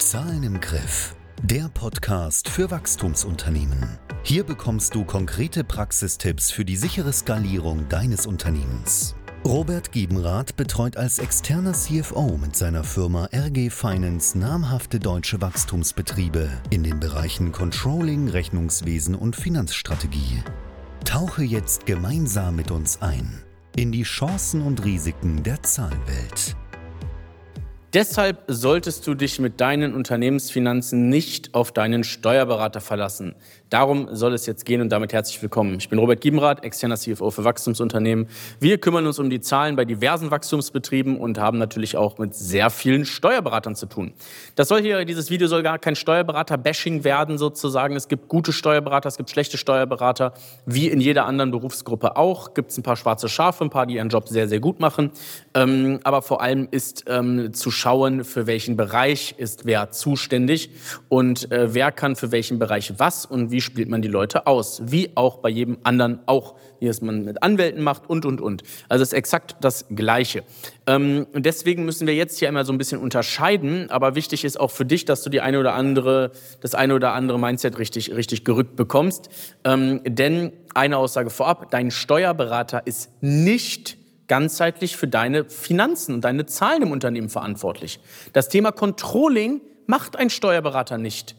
Zahlen im Griff. Der Podcast für Wachstumsunternehmen. Hier bekommst du konkrete Praxistipps für die sichere Skalierung deines Unternehmens. Robert Giebenrath betreut als externer CFO mit seiner Firma RG Finance namhafte deutsche Wachstumsbetriebe in den Bereichen Controlling, Rechnungswesen und Finanzstrategie. Tauche jetzt gemeinsam mit uns ein in die Chancen und Risiken der Zahlenwelt. Deshalb solltest du dich mit deinen Unternehmensfinanzen nicht auf deinen Steuerberater verlassen. Darum soll es jetzt gehen und damit herzlich willkommen. Ich bin Robert Giebenrath, externer CFO für Wachstumsunternehmen. Wir kümmern uns um die Zahlen bei diversen Wachstumsbetrieben und haben natürlich auch mit sehr vielen Steuerberatern zu tun. Das soll hier, dieses Video soll gar kein Steuerberater-Bashing werden sozusagen. Es gibt gute Steuerberater, es gibt schlechte Steuerberater, wie in jeder anderen Berufsgruppe auch. Gibt es ein paar schwarze Schafe, ein paar, die ihren Job sehr, sehr gut machen. Ähm, aber vor allem ist ähm, zu schauen, für welchen Bereich ist wer zuständig und äh, wer kann für welchen Bereich was und wie spielt man die Leute aus. Wie auch bei jedem anderen auch, wie es man mit Anwälten macht und, und, und. Also es ist exakt das Gleiche. Ähm, deswegen müssen wir jetzt hier immer so ein bisschen unterscheiden, aber wichtig ist auch für dich, dass du die eine oder andere, das eine oder andere Mindset richtig, richtig gerückt bekommst. Ähm, denn eine Aussage vorab, dein Steuerberater ist nicht ganzheitlich für deine Finanzen und deine Zahlen im Unternehmen verantwortlich. Das Thema Controlling macht ein Steuerberater nicht.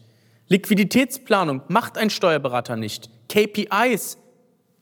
Liquiditätsplanung macht ein Steuerberater nicht. KPIs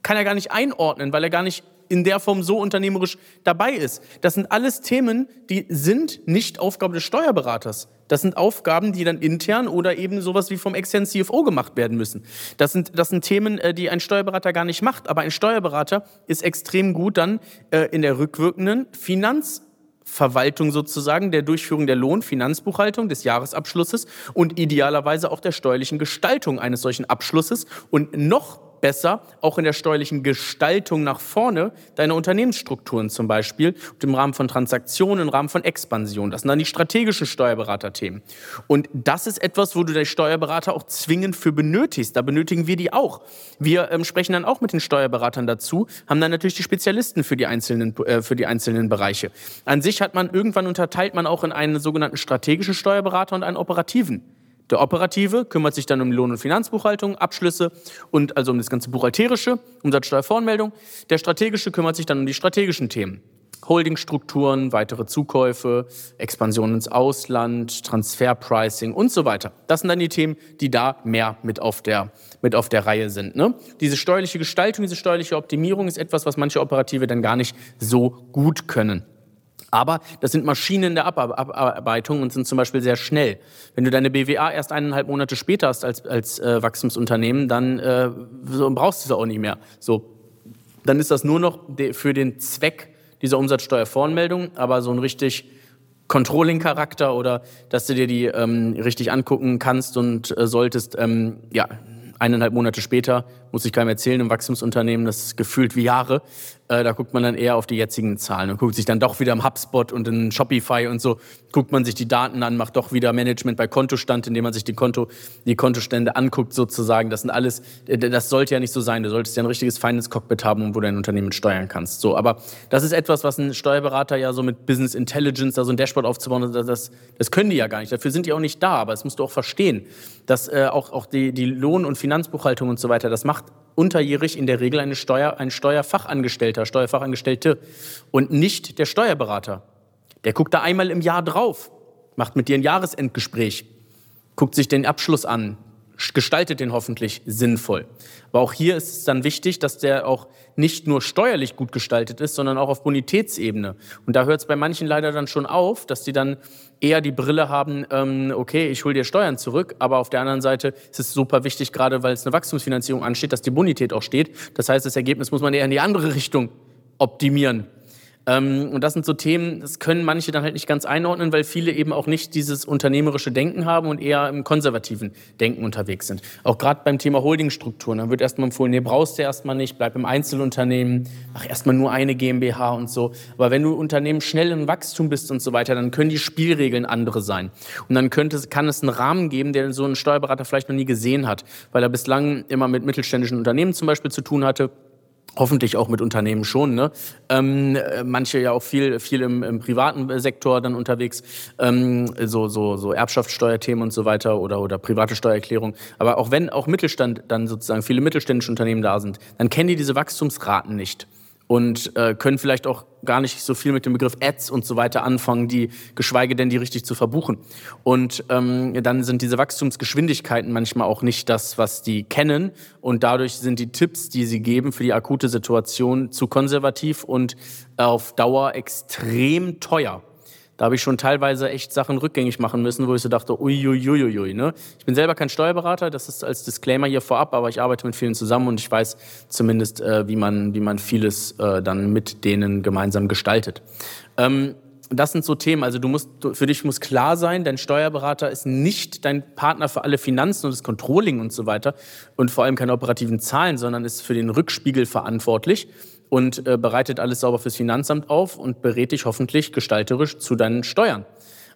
kann er gar nicht einordnen, weil er gar nicht in der Form so unternehmerisch dabei ist. Das sind alles Themen, die sind nicht Aufgabe des Steuerberaters. Das sind Aufgaben, die dann intern oder eben sowas wie vom externen CFO gemacht werden müssen. Das sind, das sind Themen, äh, die ein Steuerberater gar nicht macht. Aber ein Steuerberater ist extrem gut dann äh, in der rückwirkenden Finanzverwaltung sozusagen, der Durchführung der Lohnfinanzbuchhaltung, des Jahresabschlusses und idealerweise auch der steuerlichen Gestaltung eines solchen Abschlusses und noch besser, auch in der steuerlichen Gestaltung nach vorne deiner Unternehmensstrukturen zum Beispiel im Rahmen von Transaktionen, im Rahmen von Expansion. Das sind dann die strategischen Steuerberaterthemen. Und das ist etwas, wo du den Steuerberater auch zwingend für benötigst. Da benötigen wir die auch. Wir ähm, sprechen dann auch mit den Steuerberatern dazu, haben dann natürlich die Spezialisten für die einzelnen, äh, für die einzelnen Bereiche. An sich hat man irgendwann unterteilt man auch in einen sogenannten strategischen Steuerberater und einen operativen. Der Operative kümmert sich dann um Lohn- und Finanzbuchhaltung, Abschlüsse und also um das ganze Buchhalterische, Umsatzsteuervoranmeldung. Der Strategische kümmert sich dann um die strategischen Themen. Holdingstrukturen, weitere Zukäufe, Expansion ins Ausland, Transferpricing und so weiter. Das sind dann die Themen, die da mehr mit auf der, mit auf der Reihe sind. Ne? Diese steuerliche Gestaltung, diese steuerliche Optimierung ist etwas, was manche Operative dann gar nicht so gut können. Aber das sind Maschinen der Abarbeitung und sind zum Beispiel sehr schnell. Wenn du deine BWA erst eineinhalb Monate später hast als, als äh, Wachstumsunternehmen, dann äh, so, brauchst du es auch nicht mehr. So, dann ist das nur noch für den Zweck dieser Umsatzsteuervoranmeldung, aber so ein richtig Controlling-Charakter oder dass du dir die ähm, richtig angucken kannst und äh, solltest, ähm, ja, eineinhalb Monate später, muss ich keinem erzählen, im Wachstumsunternehmen, das ist gefühlt wie Jahre, äh, da guckt man dann eher auf die jetzigen Zahlen und guckt sich dann doch wieder im HubSpot und in Shopify und so, guckt man sich die Daten an, macht doch wieder Management bei Kontostand, indem man sich die, Konto, die Kontostände anguckt sozusagen. Das sind alles, äh, das sollte ja nicht so sein. Du solltest ja ein richtiges Finance-Cockpit haben, wo du dein Unternehmen steuern kannst. So, aber das ist etwas, was ein Steuerberater ja so mit Business Intelligence, da so ein Dashboard aufzubauen, das, das, können die ja gar nicht. Dafür sind die auch nicht da, aber das musst du auch verstehen, dass äh, auch, auch die, die Lohn- und Finanzbuchhaltung und so weiter, das macht unterjährig in der Regel eine Steuer, ein Steuerfachangestellter, Steuerfachangestellte und nicht der Steuerberater. Der guckt da einmal im Jahr drauf, macht mit dir ein Jahresendgespräch, guckt sich den Abschluss an, gestaltet den hoffentlich sinnvoll. Aber auch hier ist es dann wichtig, dass der auch nicht nur steuerlich gut gestaltet ist, sondern auch auf Bonitätsebene. Und da hört es bei manchen leider dann schon auf, dass die dann eher die Brille haben, ähm, okay, ich hole dir Steuern zurück, aber auf der anderen Seite ist es super wichtig, gerade weil es eine Wachstumsfinanzierung ansteht, dass die Bonität auch steht. Das heißt, das Ergebnis muss man eher in die andere Richtung optimieren. Ähm, und das sind so Themen, das können manche dann halt nicht ganz einordnen, weil viele eben auch nicht dieses unternehmerische Denken haben und eher im konservativen Denken unterwegs sind. Auch gerade beim Thema Holdingstrukturen, dann wird erstmal empfohlen, nee, brauchst du erstmal nicht, bleib im Einzelunternehmen, mach erstmal nur eine GmbH und so. Aber wenn du Unternehmen schnell im Wachstum bist und so weiter, dann können die Spielregeln andere sein. Und dann könnte, kann es einen Rahmen geben, den so ein Steuerberater vielleicht noch nie gesehen hat, weil er bislang immer mit mittelständischen Unternehmen zum Beispiel zu tun hatte Hoffentlich auch mit Unternehmen schon. Ne? Ähm, manche ja auch viel, viel im, im privaten Sektor dann unterwegs, ähm, so, so, so Erbschaftssteuerthemen und so weiter oder, oder private Steuererklärung. Aber auch wenn auch Mittelstand dann sozusagen viele mittelständische Unternehmen da sind, dann kennen die diese Wachstumsraten nicht und äh, können vielleicht auch gar nicht so viel mit dem Begriff Ads und so weiter anfangen, die geschweige denn die richtig zu verbuchen. Und ähm, dann sind diese Wachstumsgeschwindigkeiten manchmal auch nicht das, was die kennen und dadurch sind die Tipps, die sie geben für die akute Situation zu konservativ und auf Dauer extrem teuer. Da habe ich schon teilweise echt Sachen rückgängig machen müssen, wo ich so dachte, uiuiuiui. Ne? Ich bin selber kein Steuerberater, das ist als Disclaimer hier vorab, aber ich arbeite mit vielen zusammen und ich weiß zumindest, äh, wie, man, wie man vieles äh, dann mit denen gemeinsam gestaltet. Ähm, das sind so Themen. Also du musst, für dich muss klar sein, dein Steuerberater ist nicht dein Partner für alle Finanzen und das Controlling und so weiter und vor allem keine operativen Zahlen, sondern ist für den Rückspiegel verantwortlich und äh, bereitet alles sauber fürs Finanzamt auf und berät dich hoffentlich gestalterisch zu deinen Steuern.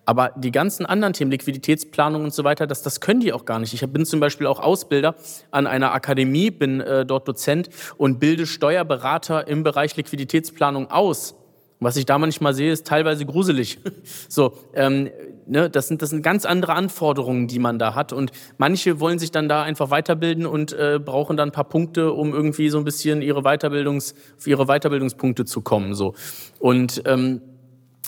Aber die ganzen anderen Themen, Liquiditätsplanung und so weiter, das, das können die auch gar nicht. Ich bin zum Beispiel auch Ausbilder an einer Akademie, bin äh, dort Dozent und bilde Steuerberater im Bereich Liquiditätsplanung aus. Was ich da manchmal sehe, ist teilweise gruselig. So, ähm, ne, das, sind, das sind ganz andere Anforderungen, die man da hat. Und manche wollen sich dann da einfach weiterbilden und äh, brauchen dann ein paar Punkte, um irgendwie so ein bisschen ihre Weiterbildungs, auf ihre Weiterbildungspunkte zu kommen. So. Und ähm,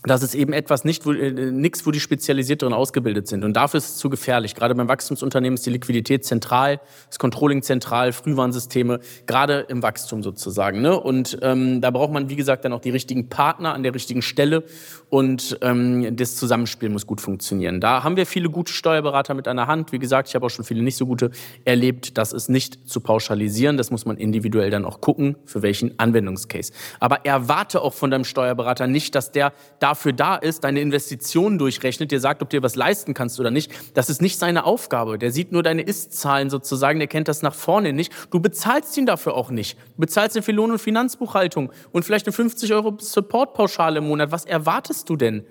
das ist eben etwas nicht, wo, äh, nichts, wo die spezialisiert darin ausgebildet sind. Und dafür ist es zu gefährlich. Gerade beim Wachstumsunternehmen ist die Liquidität zentral, das Controlling zentral, Frühwarnsysteme, gerade im Wachstum sozusagen. Ne? Und ähm, da braucht man, wie gesagt, dann auch die richtigen Partner an der richtigen Stelle und ähm, das Zusammenspiel muss gut funktionieren. Da haben wir viele gute Steuerberater mit an der Hand. Wie gesagt, ich habe auch schon viele nicht so gute erlebt. Das ist nicht zu pauschalisieren. Das muss man individuell dann auch gucken, für welchen Anwendungscase. Aber erwarte auch von deinem Steuerberater nicht, dass der dafür da ist, deine Investitionen durchrechnet, dir sagt, ob dir was leisten kannst oder nicht. Das ist nicht seine Aufgabe. Der sieht nur deine Ist-Zahlen sozusagen, der kennt das nach vorne nicht. Du bezahlst ihn dafür auch nicht. Du bezahlst ihn für Lohn- und Finanzbuchhaltung und vielleicht eine 50 Euro Supportpauschale im Monat. Was erwartest du denn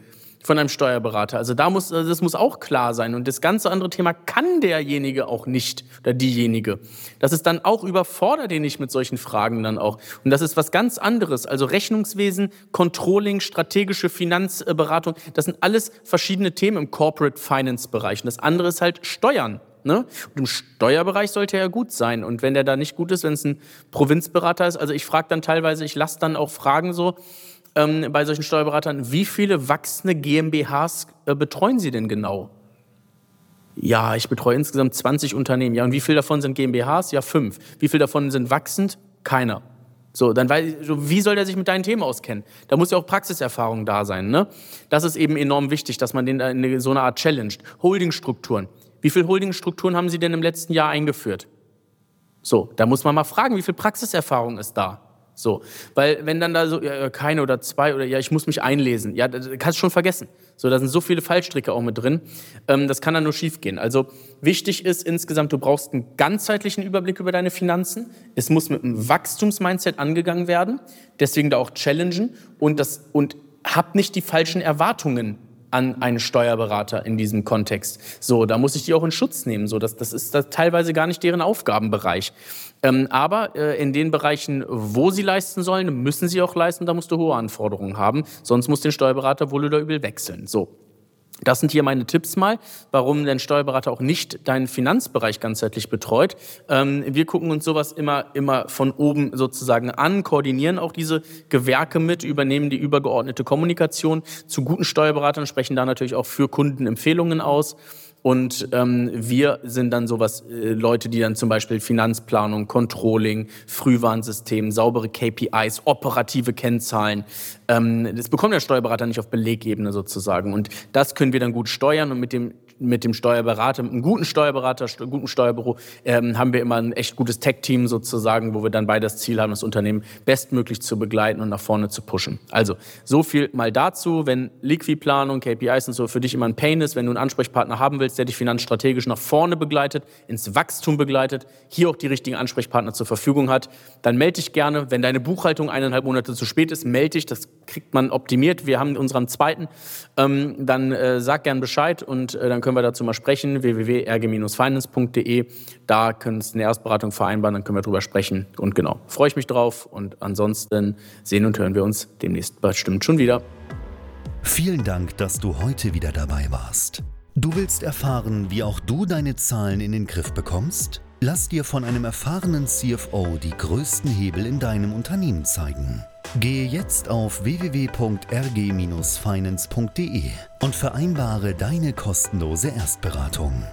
von einem Steuerberater? Also da muss, das muss auch klar sein. Und das ganze andere Thema kann derjenige auch nicht oder diejenige. Das ist dann auch überfordert den nicht mit solchen Fragen dann auch. Und das ist was ganz anderes. Also Rechnungswesen, Controlling, strategische Finanzberatung, das sind alles verschiedene Themen im Corporate Finance Bereich. Und das andere ist halt Steuern. Ne? Und im Steuerbereich sollte er gut sein. Und wenn der da nicht gut ist, wenn es ein Provinzberater ist, also ich frage dann teilweise, ich lasse dann auch Fragen so, ähm, bei solchen Steuerberatern, wie viele wachsende GmbHs äh, betreuen Sie denn genau? Ja, ich betreue insgesamt 20 Unternehmen. Ja, und wie viele davon sind GmbHs? Ja, fünf. Wie viele davon sind wachsend? Keiner. So, dann weiß ich, wie soll der sich mit deinen Themen auskennen? Da muss ja auch Praxiserfahrung da sein. Ne? Das ist eben enorm wichtig, dass man den in so eine Art challenged. Holdingstrukturen. Wie viele Holdingstrukturen haben Sie denn im letzten Jahr eingeführt? So, da muss man mal fragen, wie viel Praxiserfahrung ist da? So, weil wenn dann da so ja, keine oder zwei oder ja, ich muss mich einlesen, ja, das kannst du schon vergessen. So, da sind so viele Fallstricke auch mit drin. Ähm, das kann dann nur schief gehen. Also wichtig ist insgesamt, du brauchst einen ganzheitlichen Überblick über deine Finanzen. Es muss mit einem Wachstumsmindset angegangen werden. Deswegen da auch challengen und das und hab nicht die falschen Erwartungen an einen Steuerberater in diesem Kontext. So, da muss ich die auch in Schutz nehmen. So, das, das ist das teilweise gar nicht deren Aufgabenbereich. Ähm, aber äh, in den Bereichen, wo sie leisten sollen, müssen sie auch leisten. Da musst du hohe Anforderungen haben. Sonst muss den Steuerberater wohl oder übel wechseln. So. Das sind hier meine Tipps mal, warum dein Steuerberater auch nicht deinen Finanzbereich ganzheitlich betreut. Ähm, wir gucken uns sowas immer, immer von oben sozusagen an, koordinieren auch diese Gewerke mit, übernehmen die übergeordnete Kommunikation zu guten Steuerberatern, sprechen da natürlich auch für Kunden Empfehlungen aus. Und ähm, wir sind dann sowas, äh, Leute, die dann zum Beispiel Finanzplanung, Controlling, Frühwarnsystem, saubere KPIs, operative Kennzahlen. Ähm, das bekommt der Steuerberater nicht auf Belegebene sozusagen. Und das können wir dann gut steuern und mit dem mit dem Steuerberater, mit einem guten Steuerberater, einem guten Steuerbüro, ähm, haben wir immer ein echt gutes Tech-Team sozusagen, wo wir dann beide das Ziel haben, das Unternehmen bestmöglich zu begleiten und nach vorne zu pushen. Also so viel mal dazu, wenn Liquidplanung, KPIs und so für dich immer ein Pain ist, wenn du einen Ansprechpartner haben willst, der dich finanzstrategisch nach vorne begleitet, ins Wachstum begleitet, hier auch die richtigen Ansprechpartner zur Verfügung hat, dann melde dich gerne. Wenn deine Buchhaltung eineinhalb Monate zu spät ist, melde dich, das kriegt man optimiert. Wir haben unseren zweiten, ähm, dann äh, sag gern Bescheid und äh, dann können wir dazu mal sprechen. www.rg-finance.de. Da können Sie eine Erstberatung vereinbaren, dann können wir drüber sprechen. Und genau, freue ich mich drauf. Und ansonsten sehen und hören wir uns demnächst bestimmt schon wieder. Vielen Dank, dass du heute wieder dabei warst. Du willst erfahren, wie auch du deine Zahlen in den Griff bekommst? Lass dir von einem erfahrenen CFO die größten Hebel in deinem Unternehmen zeigen. Gehe jetzt auf www.rg-finance.de und vereinbare deine kostenlose Erstberatung.